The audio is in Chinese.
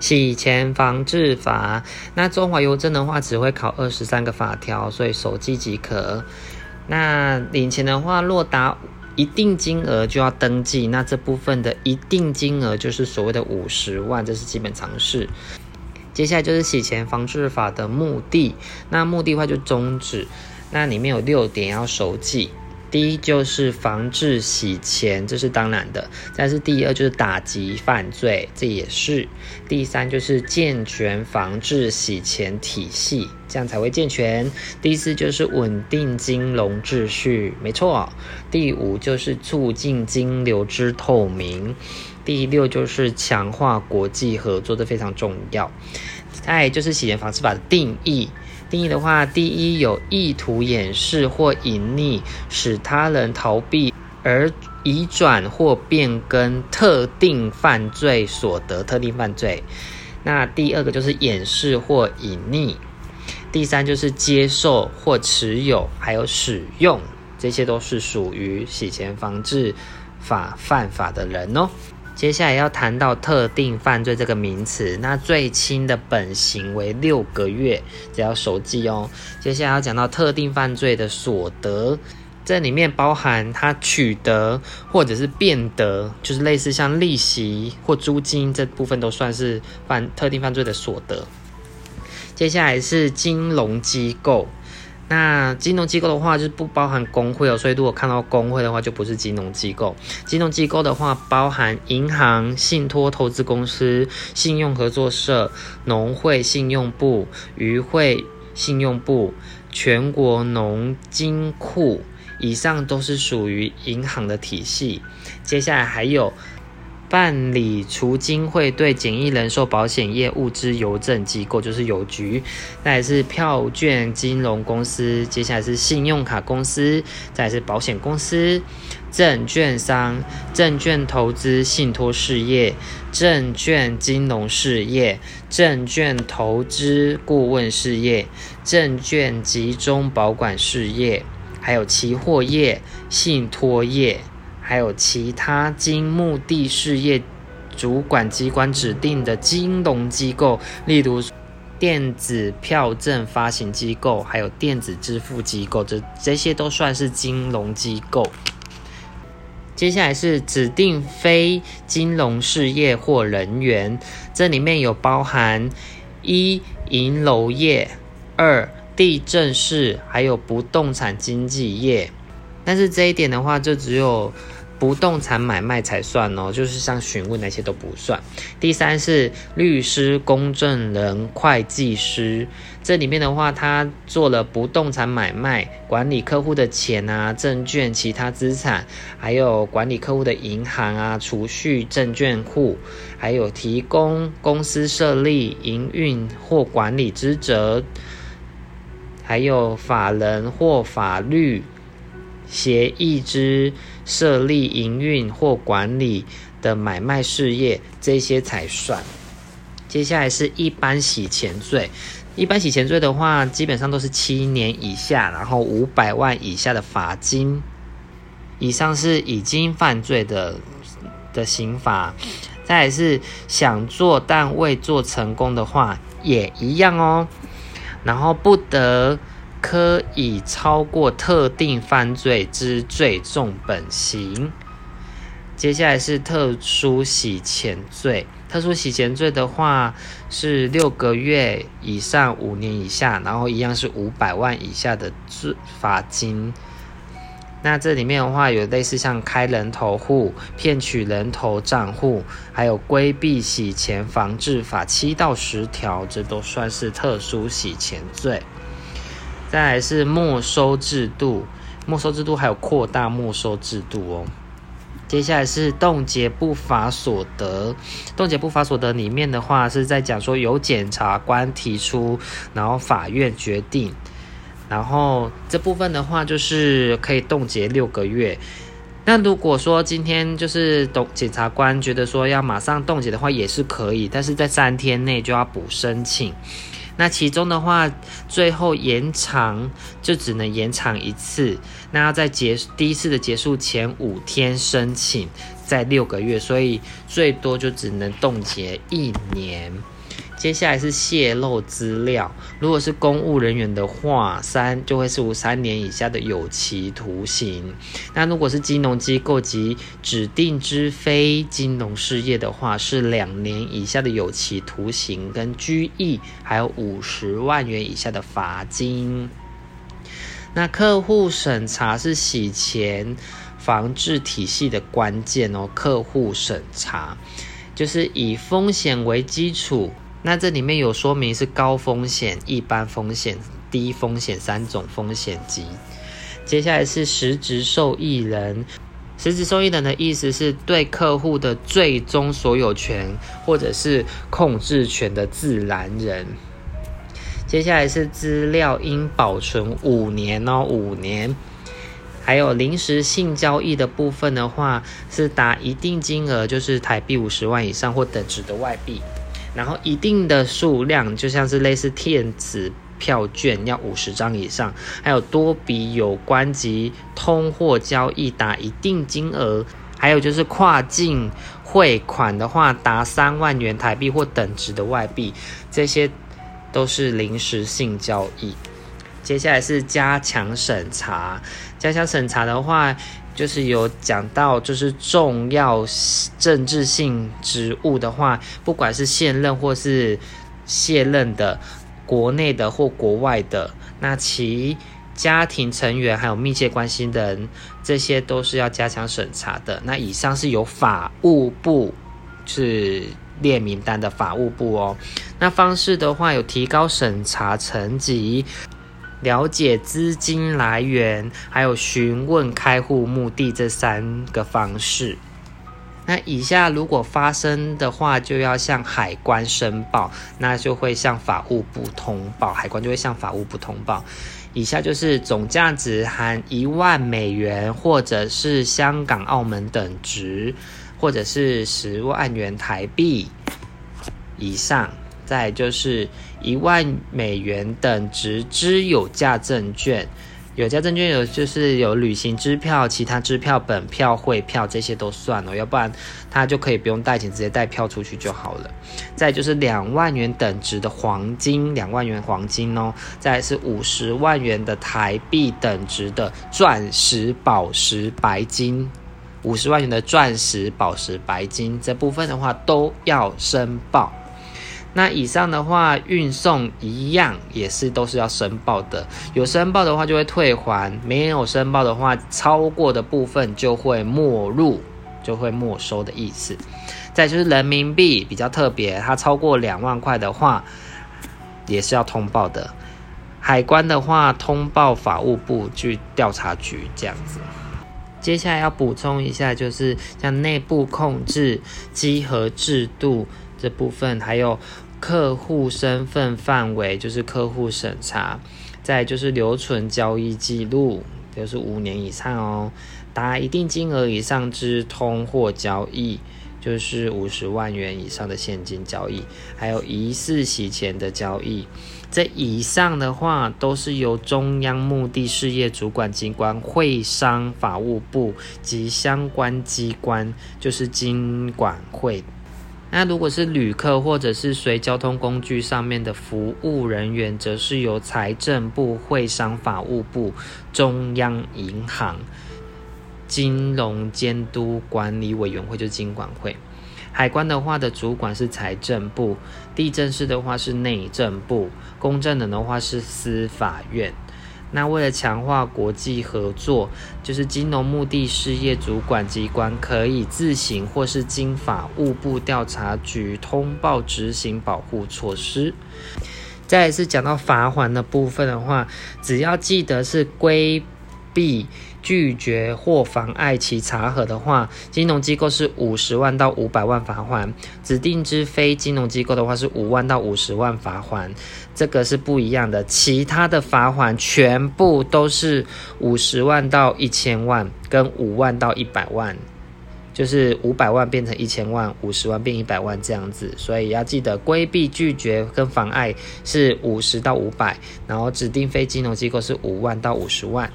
洗钱防治法。那中华邮政的话，只会考二十三个法条，所以手记即可。那领钱的话，若达一定金额就要登记，那这部分的一定金额就是所谓的五十万，这是基本常识。接下来就是洗钱防治法的目的，那目的的话就终止，那里面有六点要熟记。第一就是防治洗钱，这是当然的。但是第二就是打击犯罪，这也是。第三就是健全防治洗钱体系，这样才会健全。第四就是稳定金融秩序，没错。第五就是促进金流之透明。第六就是强化国际合作，这非常重要。再就是洗钱防治法的定义。定义的话，第一有意图掩饰或隐匿，使他人逃避而移转或变更特定犯罪所得，特定犯罪。那第二个就是掩饰或隐匿，第三就是接受或持有，还有使用，这些都是属于洗钱防治法犯法的人哦。接下来要谈到特定犯罪这个名词，那最轻的本刑为六个月，只要熟记哦。接下来要讲到特定犯罪的所得，这里面包含他取得或者是变得，就是类似像利息或租金这部分都算是犯特定犯罪的所得。接下来是金融机构。那金融机构的话，就是不包含工会哦，所以如果看到工会的话，就不是金融机构。金融机构的话，包含银行、信托投资公司、信用合作社、农会信用部、渔会信用部、全国农金库，以上都是属于银行的体系。接下来还有。办理除金汇对简易人寿保险业务之邮政机构就是邮局，再来是票券金融公司，接下来是信用卡公司，再来是保险公司、证券商、证券投资信托事业、证券金融事业、证券投资顾问事业、证券集中保管事业，还有期货业、信托业。还有其他经目的事业主管机关指定的金融机构，例如电子票证发行机构，还有电子支付机构，这这些都算是金融机构。接下来是指定非金融事业或人员，这里面有包含一银楼业、二地震市，还有不动产经纪业。但是这一点的话，就只有。不动产买卖才算哦，就是像询问那些都不算。第三是律师、公证人、会计师，这里面的话，他做了不动产买卖，管理客户的钱啊、证券、其他资产，还有管理客户的银行啊、储蓄、证券户，还有提供公司设立、营运或管理职责，还有法人或法律。协议之设立、营运或管理的买卖事业，这些才算。接下来是一般洗钱罪，一般洗钱罪的话，基本上都是七年以下，然后五百万以下的罚金。以上是已经犯罪的的刑罚。再是想做但未做成功的话，也一样哦。然后不得。可以超过特定犯罪之最重本刑。接下来是特殊洗钱罪。特殊洗钱罪的话是六个月以上五年以下，然后一样是五百万以下的罚金。那这里面的话有类似像开人头户、骗取人头账户，还有规避洗钱防治法七到十条，这都算是特殊洗钱罪。再来是没收制度，没收制度还有扩大没收制度哦。接下来是冻结不法所得，冻结不法所得里面的话是在讲说由检察官提出，然后法院决定，然后这部分的话就是可以冻结六个月。那如果说今天就是董检察官觉得说要马上冻结的话也是可以，但是在三天内就要补申请。那其中的话，最后延长就只能延长一次。那要在结第一次的结束前五天申请，在六个月，所以最多就只能冻结一年。接下来是泄露资料，如果是公务人员的话，三就会是无三年以下的有期徒刑。那如果是金融机构及指定之非金融事业的话，是两年以下的有期徒刑跟拘役，还有五十万元以下的罚金。那客户审查是洗钱防治体系的关键哦。客户审查就是以风险为基础。那这里面有说明是高风险、一般风险、低风险三种风险级。接下来是实质受益人，实质受益人的意思是对客户的最终所有权或者是控制权的自然人。接下来是资料应保存五年哦，五年。还有临时性交易的部分的话，是达一定金额，就是台币五十万以上或等值的外币。然后一定的数量，就像是类似电子票券要五十张以上，还有多笔有关及通货交易达一定金额，还有就是跨境汇款的话达三万元台币或等值的外币，这些都是临时性交易。接下来是加强审查，加强审查的话。就是有讲到，就是重要政治性职务的话，不管是现任或是卸任的，国内的或国外的，那其家庭成员还有密切关系人，这些都是要加强审查的。那以上是由法务部是列名单的法务部哦。那方式的话，有提高审查层级。了解资金来源，还有询问开户目的这三个方式。那以下如果发生的话，就要向海关申报，那就会向法务部通报，海关就会向法务部通报。以下就是总价值含一万美元，或者是香港、澳门等值，或者是十万元台币以上。再就是一万美元等值之有价证券，有价证券有就是有旅行支票、其他支票、本票、汇票这些都算了，要不然他就可以不用带钱，直接带票出去就好了。再就是两万元等值的黄金，两万元黄金哦。再是五十万元的台币等值的钻石、宝石、白金，五十万元的钻石、宝石、白金这部分的话都要申报。那以上的话，运送一样也是都是要申报的。有申报的话就会退还，没有申报的话，超过的部分就会没入，就会没收的意思。再就是人民币比较特别，它超过两万块的话，也是要通报的。海关的话，通报法务部去调查局这样子。接下来要补充一下，就是像内部控制、稽核制度。这部分还有客户身份范围，就是客户审查；再就是留存交易记录，就是五年以上哦。达一定金额以上之通货交易，就是五十万元以上的现金交易，还有疑似洗钱的交易。这以上的话，都是由中央目的事业主管机关会商法务部及相关机关，就是经管会。那如果是旅客或者是随交通工具上面的服务人员，则是由财政部、会商法务部、中央银行、金融监督管理委员会，就金管会。海关的话的主管是财政部，地震室的话是内政部，公证人的话是司法院。那为了强化国际合作，就是金融目的事业主管机关可以自行或是经法务部调查局通报执行保护措施。再一次讲到罚款的部分的话，只要记得是规避。拒绝或妨碍其查核的话，金融机构是五十万到五百万罚款；指定之非金融机构的话是五万到五十万罚款，这个是不一样的。其他的罚款全部都是五十万到一千万，跟五万到一百万，就是五百万变成一千万，五十万变一百万这样子。所以要记得规避、拒绝跟妨碍是五十到五百，然后指定非金融机构是五万到五十万。